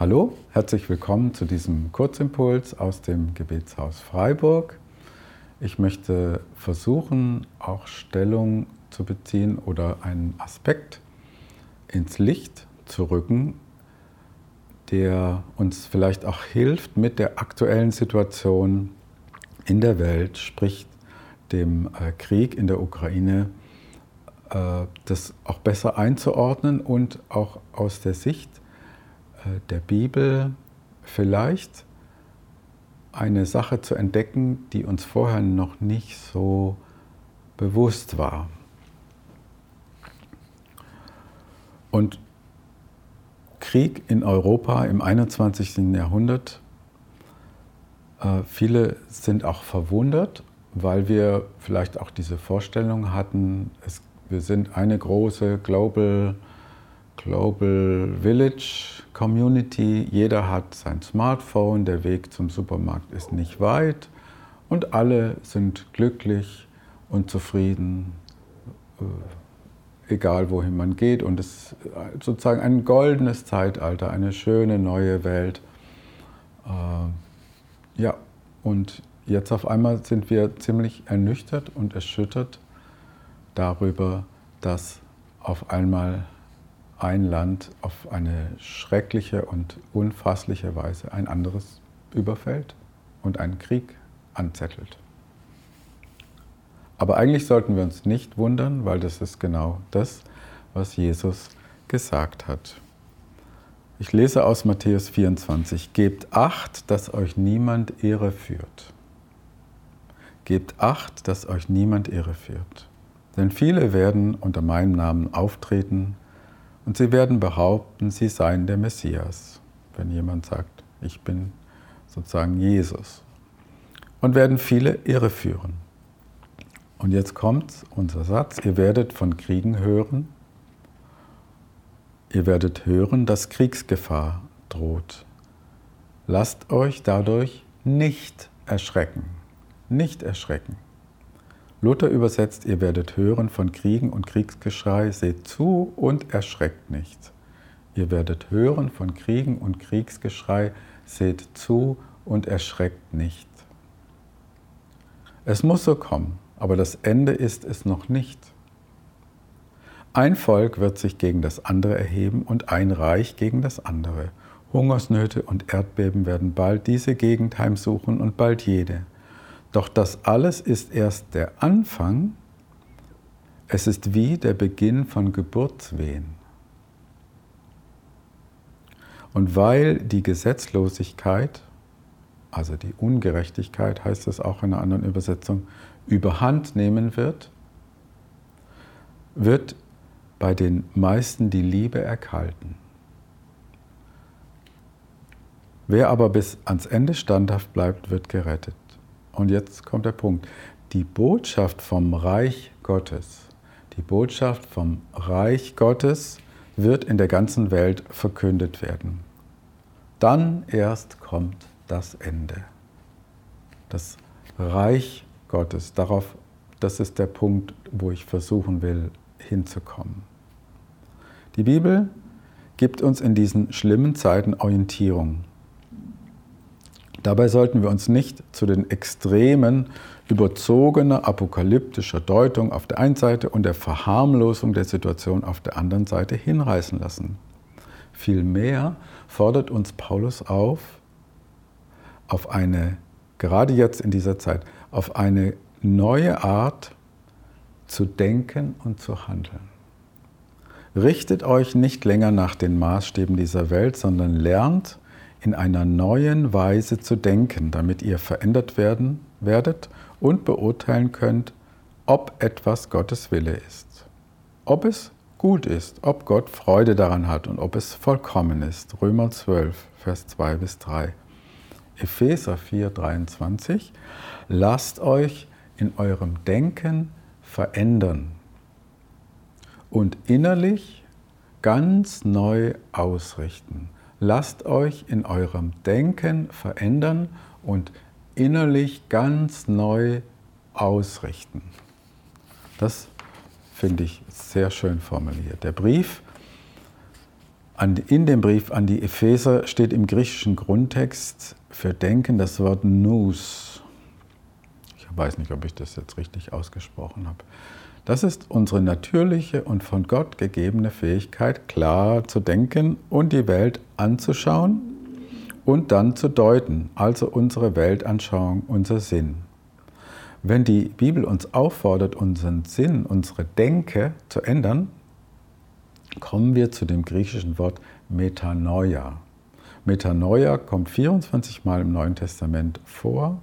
Hallo, herzlich willkommen zu diesem Kurzimpuls aus dem Gebetshaus Freiburg. Ich möchte versuchen, auch Stellung zu beziehen oder einen Aspekt ins Licht zu rücken, der uns vielleicht auch hilft, mit der aktuellen Situation in der Welt, sprich dem äh, Krieg in der Ukraine, äh, das auch besser einzuordnen und auch aus der Sicht der Bibel vielleicht eine Sache zu entdecken, die uns vorher noch nicht so bewusst war. Und Krieg in Europa im 21. Jahrhundert, äh, viele sind auch verwundert, weil wir vielleicht auch diese Vorstellung hatten, es, wir sind eine große Global Global Village Community. Jeder hat sein Smartphone, der Weg zum Supermarkt ist nicht weit und alle sind glücklich und zufrieden, äh, egal wohin man geht. Und es ist sozusagen ein goldenes Zeitalter, eine schöne neue Welt. Äh, ja, und jetzt auf einmal sind wir ziemlich ernüchtert und erschüttert darüber, dass auf einmal ein Land auf eine schreckliche und unfassliche Weise ein anderes überfällt und einen Krieg anzettelt. Aber eigentlich sollten wir uns nicht wundern, weil das ist genau das, was Jesus gesagt hat. Ich lese aus Matthäus 24, Gebt acht, dass euch niemand Ehre führt. Gebt acht, dass euch niemand Ehre führt. Denn viele werden unter meinem Namen auftreten und sie werden behaupten, sie seien der Messias, wenn jemand sagt, ich bin sozusagen Jesus. Und werden viele irreführen. Und jetzt kommt unser Satz, ihr werdet von Kriegen hören. Ihr werdet hören, dass Kriegsgefahr droht. Lasst euch dadurch nicht erschrecken. Nicht erschrecken. Luther übersetzt, ihr werdet hören von Kriegen und Kriegsgeschrei, seht zu und erschreckt nicht. Ihr werdet hören von Kriegen und Kriegsgeschrei, seht zu und erschreckt nicht. Es muss so kommen, aber das Ende ist es noch nicht. Ein Volk wird sich gegen das andere erheben und ein Reich gegen das andere. Hungersnöte und Erdbeben werden bald diese Gegend heimsuchen und bald jede. Doch das alles ist erst der Anfang. Es ist wie der Beginn von Geburtswehen. Und weil die Gesetzlosigkeit, also die Ungerechtigkeit heißt es auch in einer anderen Übersetzung, überhand nehmen wird, wird bei den meisten die Liebe erkalten. Wer aber bis ans Ende standhaft bleibt, wird gerettet. Und jetzt kommt der Punkt. Die Botschaft vom Reich Gottes, die Botschaft vom Reich Gottes wird in der ganzen Welt verkündet werden. Dann erst kommt das Ende. Das Reich Gottes, darauf, das ist der Punkt, wo ich versuchen will, hinzukommen. Die Bibel gibt uns in diesen schlimmen Zeiten Orientierung. Dabei sollten wir uns nicht zu den Extremen überzogener apokalyptischer Deutung auf der einen Seite und der Verharmlosung der Situation auf der anderen Seite hinreißen lassen. Vielmehr fordert uns Paulus auf, auf eine, gerade jetzt in dieser Zeit, auf eine neue Art zu denken und zu handeln. Richtet euch nicht länger nach den Maßstäben dieser Welt, sondern lernt, in einer neuen Weise zu denken, damit ihr verändert werden werdet und beurteilen könnt, ob etwas Gottes Wille ist. Ob es gut ist, ob Gott Freude daran hat und ob es vollkommen ist. Römer 12, Vers 2 bis 3. Epheser 4, 23. Lasst euch in eurem Denken verändern und innerlich ganz neu ausrichten lasst euch in eurem Denken verändern und innerlich ganz neu ausrichten. Das finde ich sehr schön formuliert. Der Brief in dem Brief an die Epheser steht im griechischen Grundtext für Denken das Wort Nous. Ich weiß nicht, ob ich das jetzt richtig ausgesprochen habe. Das ist unsere natürliche und von Gott gegebene Fähigkeit, klar zu denken und die Welt anzuschauen und dann zu deuten, also unsere Weltanschauung, unser Sinn. Wenn die Bibel uns auffordert, unseren Sinn, unsere Denke zu ändern, kommen wir zu dem griechischen Wort Metanoia. Metanoia kommt 24 Mal im Neuen Testament vor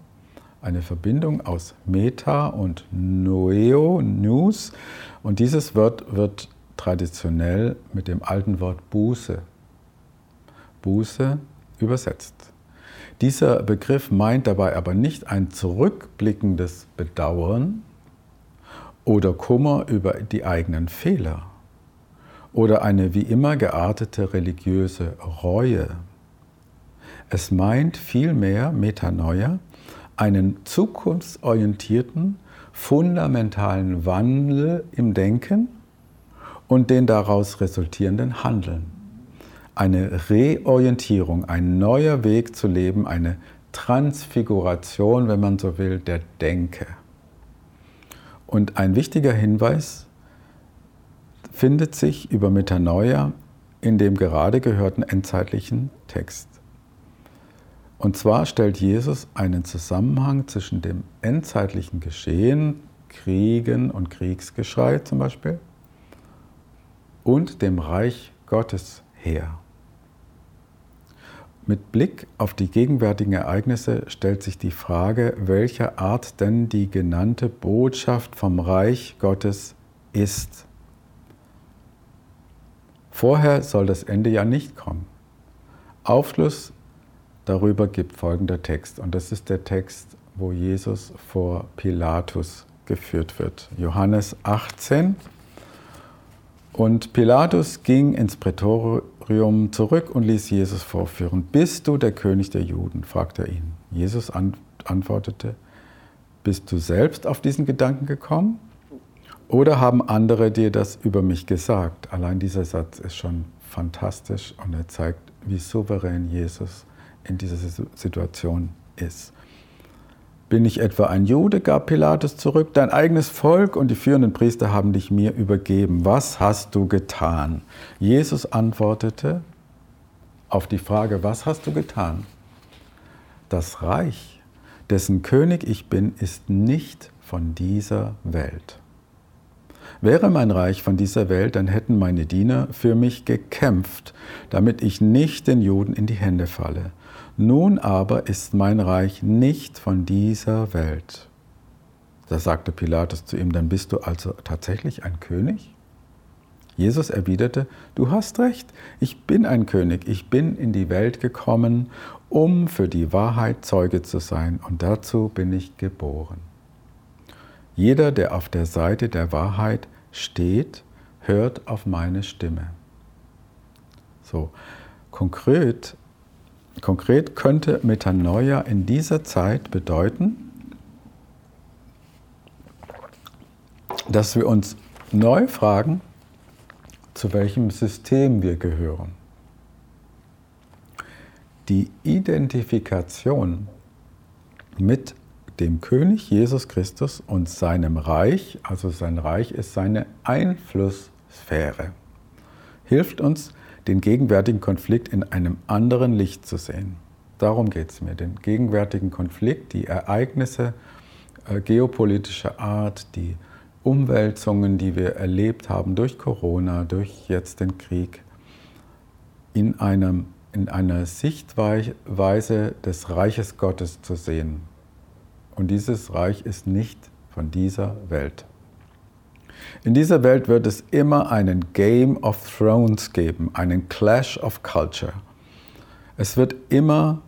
eine Verbindung aus Meta und Noeo, News. Und dieses Wort wird traditionell mit dem alten Wort Buße, Buße übersetzt. Dieser Begriff meint dabei aber nicht ein zurückblickendes Bedauern oder Kummer über die eigenen Fehler oder eine wie immer geartete religiöse Reue. Es meint vielmehr Metanoia einen zukunftsorientierten, fundamentalen Wandel im Denken und den daraus resultierenden Handeln. Eine Reorientierung, ein neuer Weg zu leben, eine Transfiguration, wenn man so will, der Denke. Und ein wichtiger Hinweis findet sich über Metanoia in dem gerade gehörten endzeitlichen Text. Und zwar stellt Jesus einen Zusammenhang zwischen dem endzeitlichen Geschehen, Kriegen und Kriegsgeschrei zum Beispiel, und dem Reich Gottes her. Mit Blick auf die gegenwärtigen Ereignisse stellt sich die Frage, welcher Art denn die genannte Botschaft vom Reich Gottes ist. Vorher soll das Ende ja nicht kommen. Aufschluss darüber gibt folgender Text. Und das ist der Text, wo Jesus vor Pilatus geführt wird. Johannes 18. Und Pilatus ging ins Prätorium zurück und ließ Jesus vorführen. Bist du der König der Juden? fragte er ihn. Jesus antwortete, bist du selbst auf diesen Gedanken gekommen? Oder haben andere dir das über mich gesagt? Allein dieser Satz ist schon fantastisch und er zeigt, wie souverän Jesus ist in dieser Situation ist. Bin ich etwa ein Jude, gab Pilatus zurück, dein eigenes Volk und die führenden Priester haben dich mir übergeben. Was hast du getan? Jesus antwortete auf die Frage, was hast du getan? Das Reich, dessen König ich bin, ist nicht von dieser Welt. Wäre mein Reich von dieser Welt, dann hätten meine Diener für mich gekämpft, damit ich nicht den Juden in die Hände falle. Nun aber ist mein Reich nicht von dieser Welt. Da sagte Pilatus zu ihm, dann bist du also tatsächlich ein König? Jesus erwiderte, du hast recht, ich bin ein König, ich bin in die Welt gekommen, um für die Wahrheit Zeuge zu sein, und dazu bin ich geboren. Jeder, der auf der Seite der Wahrheit steht, hört auf meine Stimme. So, konkret Konkret könnte Metanoia in dieser Zeit bedeuten, dass wir uns neu fragen, zu welchem System wir gehören. Die Identifikation mit dem König Jesus Christus und seinem Reich, also sein Reich ist seine Einflusssphäre, hilft uns, den gegenwärtigen Konflikt in einem anderen Licht zu sehen. Darum geht es mir, den gegenwärtigen Konflikt, die Ereignisse äh, geopolitischer Art, die Umwälzungen, die wir erlebt haben durch Corona, durch jetzt den Krieg, in, einem, in einer Sichtweise des Reiches Gottes zu sehen. Und dieses Reich ist nicht von dieser Welt. In dieser Welt wird es immer einen Game of Thrones geben, einen Clash of Culture. Es wird immer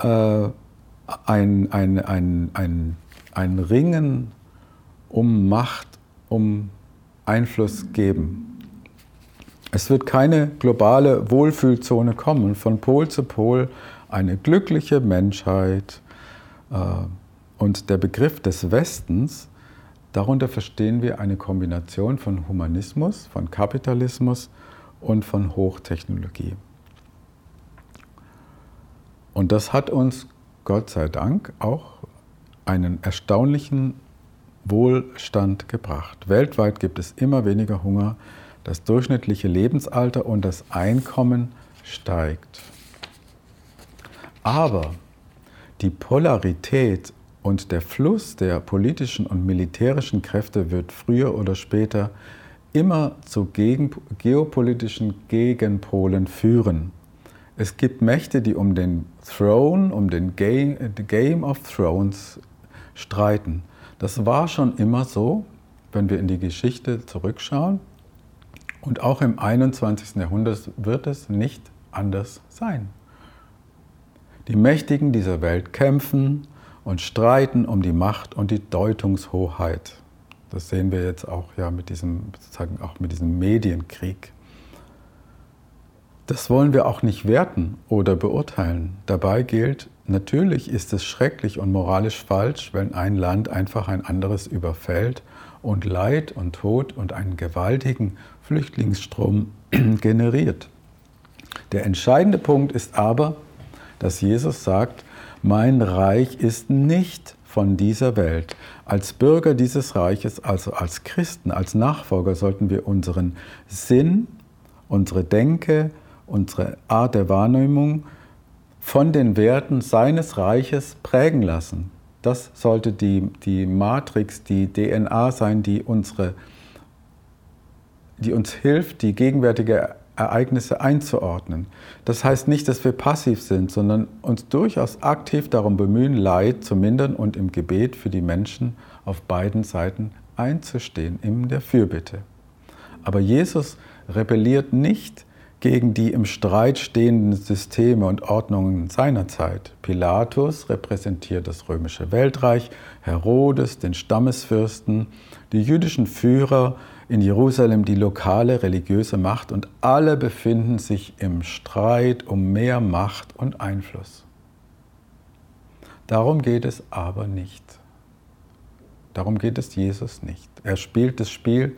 äh, ein, ein, ein, ein, ein Ringen um Macht, um Einfluss geben. Es wird keine globale Wohlfühlzone kommen, von Pol zu Pol eine glückliche Menschheit. Äh, und der Begriff des Westens Darunter verstehen wir eine Kombination von Humanismus, von Kapitalismus und von Hochtechnologie. Und das hat uns, Gott sei Dank, auch einen erstaunlichen Wohlstand gebracht. Weltweit gibt es immer weniger Hunger, das durchschnittliche Lebensalter und das Einkommen steigt. Aber die Polarität und der Fluss der politischen und militärischen Kräfte wird früher oder später immer zu gegen, geopolitischen Gegenpolen führen. Es gibt Mächte, die um den Throne, um den Game, Game of Thrones streiten. Das war schon immer so, wenn wir in die Geschichte zurückschauen. Und auch im 21. Jahrhundert wird es nicht anders sein. Die Mächtigen dieser Welt kämpfen und streiten um die Macht und die Deutungshoheit. Das sehen wir jetzt auch ja mit diesem, sozusagen auch mit diesem Medienkrieg. Das wollen wir auch nicht werten oder beurteilen. Dabei gilt, natürlich ist es schrecklich und moralisch falsch, wenn ein Land einfach ein anderes überfällt und Leid und Tod und einen gewaltigen Flüchtlingsstrom generiert. Der entscheidende Punkt ist aber, dass Jesus sagt, mein Reich ist nicht von dieser Welt. Als Bürger dieses Reiches, also als Christen, als Nachfolger, sollten wir unseren Sinn, unsere Denke, unsere Art der Wahrnehmung von den Werten seines Reiches prägen lassen. Das sollte die, die Matrix, die DNA sein, die, unsere, die uns hilft, die gegenwärtige Ereignisse einzuordnen. Das heißt nicht, dass wir passiv sind, sondern uns durchaus aktiv darum bemühen, Leid zu mindern und im Gebet für die Menschen auf beiden Seiten einzustehen, in der Fürbitte. Aber Jesus rebelliert nicht gegen die im Streit stehenden Systeme und Ordnungen seiner Zeit. Pilatus repräsentiert das römische Weltreich, Herodes den Stammesfürsten, die jüdischen Führer in Jerusalem die lokale religiöse Macht und alle befinden sich im Streit um mehr Macht und Einfluss. Darum geht es aber nicht. Darum geht es Jesus nicht. Er spielt das Spiel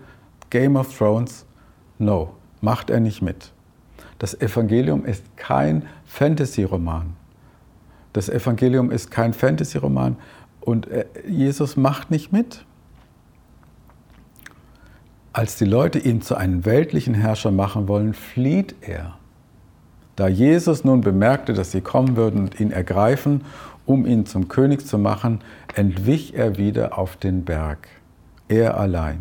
Game of Thrones. No, macht er nicht mit. Das Evangelium ist kein Fantasy-Roman. Das Evangelium ist kein Fantasy-Roman und äh, Jesus macht nicht mit. Als die Leute ihn zu einem weltlichen Herrscher machen wollen, flieht er. Da Jesus nun bemerkte, dass sie kommen würden und ihn ergreifen, um ihn zum König zu machen, entwich er wieder auf den Berg. Er allein.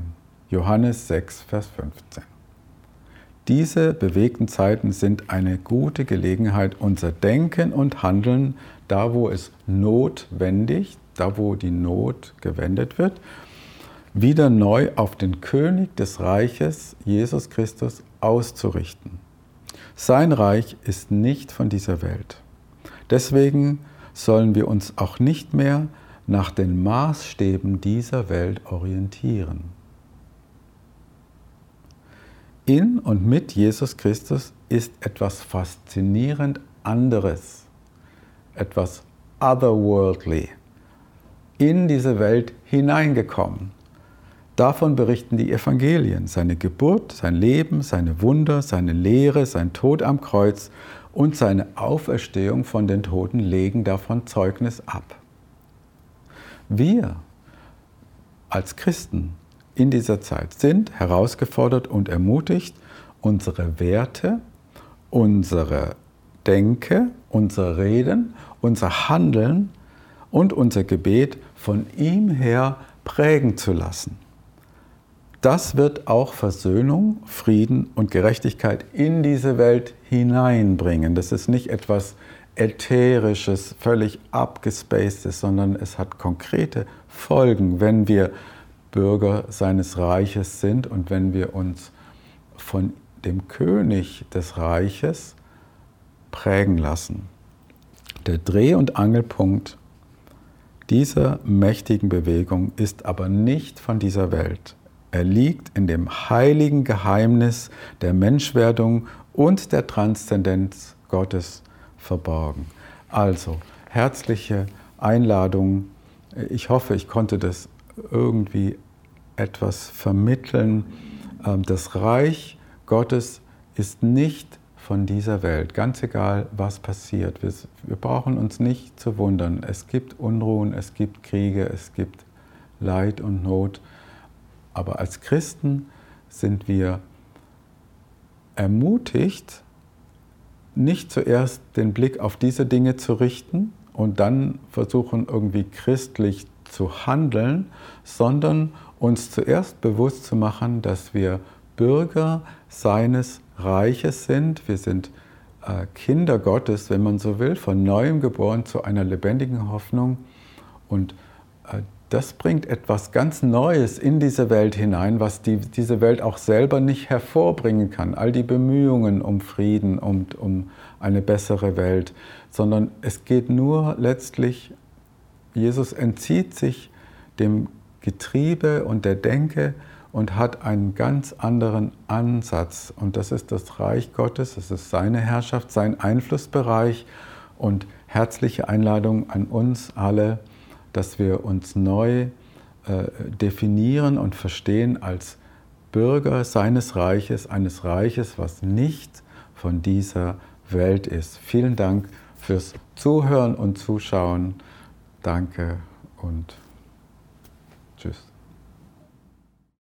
Johannes 6, Vers 15. Diese bewegten Zeiten sind eine gute Gelegenheit, unser Denken und Handeln, da wo es notwendig, da wo die Not gewendet wird, wieder neu auf den König des Reiches, Jesus Christus, auszurichten. Sein Reich ist nicht von dieser Welt. Deswegen sollen wir uns auch nicht mehr nach den Maßstäben dieser Welt orientieren. In und mit Jesus Christus ist etwas faszinierend anderes, etwas otherworldly in diese Welt hineingekommen. Davon berichten die Evangelien, seine Geburt, sein Leben, seine Wunder, seine Lehre, sein Tod am Kreuz und seine Auferstehung von den Toten legen davon Zeugnis ab. Wir als Christen in dieser Zeit sind herausgefordert und ermutigt, unsere Werte, unsere Denke, unser Reden, unser Handeln und unser Gebet von ihm her prägen zu lassen. Das wird auch Versöhnung, Frieden und Gerechtigkeit in diese Welt hineinbringen. Das ist nicht etwas Ätherisches, völlig abgespacedes, sondern es hat konkrete Folgen, wenn wir Bürger seines Reiches sind und wenn wir uns von dem König des Reiches prägen lassen. Der Dreh- und Angelpunkt dieser mächtigen Bewegung ist aber nicht von dieser Welt. Er liegt in dem heiligen Geheimnis der Menschwerdung und der Transzendenz Gottes verborgen. Also, herzliche Einladung. Ich hoffe, ich konnte das irgendwie etwas vermitteln. Ähm, das Reich Gottes ist nicht von dieser Welt, ganz egal, was passiert. Wir, wir, brauchen uns nicht zu wundern. Es gibt Unruhen, es gibt Kriege, es gibt Leid und Not. Aber als Christen sind wir ermutigt, nicht zuerst den Blick auf diese Dinge zu richten und dann versuchen irgendwie christlich zu handeln, sondern uns zuerst bewusst zu machen, dass wir Bürger seines Reiches sind. Wir sind äh, Kinder Gottes, wenn man so will, von neuem geboren zu einer lebendigen Hoffnung. Und äh, das bringt etwas ganz Neues in diese Welt hinein, was die, diese Welt auch selber nicht hervorbringen kann. All die Bemühungen um Frieden und um eine bessere Welt, sondern es geht nur letztlich, Jesus entzieht sich dem Getriebe und der Denke, und hat einen ganz anderen Ansatz. Und das ist das Reich Gottes, das ist seine Herrschaft, sein Einflussbereich und herzliche Einladung an uns alle, dass wir uns neu äh, definieren und verstehen als Bürger seines Reiches, eines Reiches, was nicht von dieser Welt ist. Vielen Dank fürs Zuhören und Zuschauen. Danke und tschüss.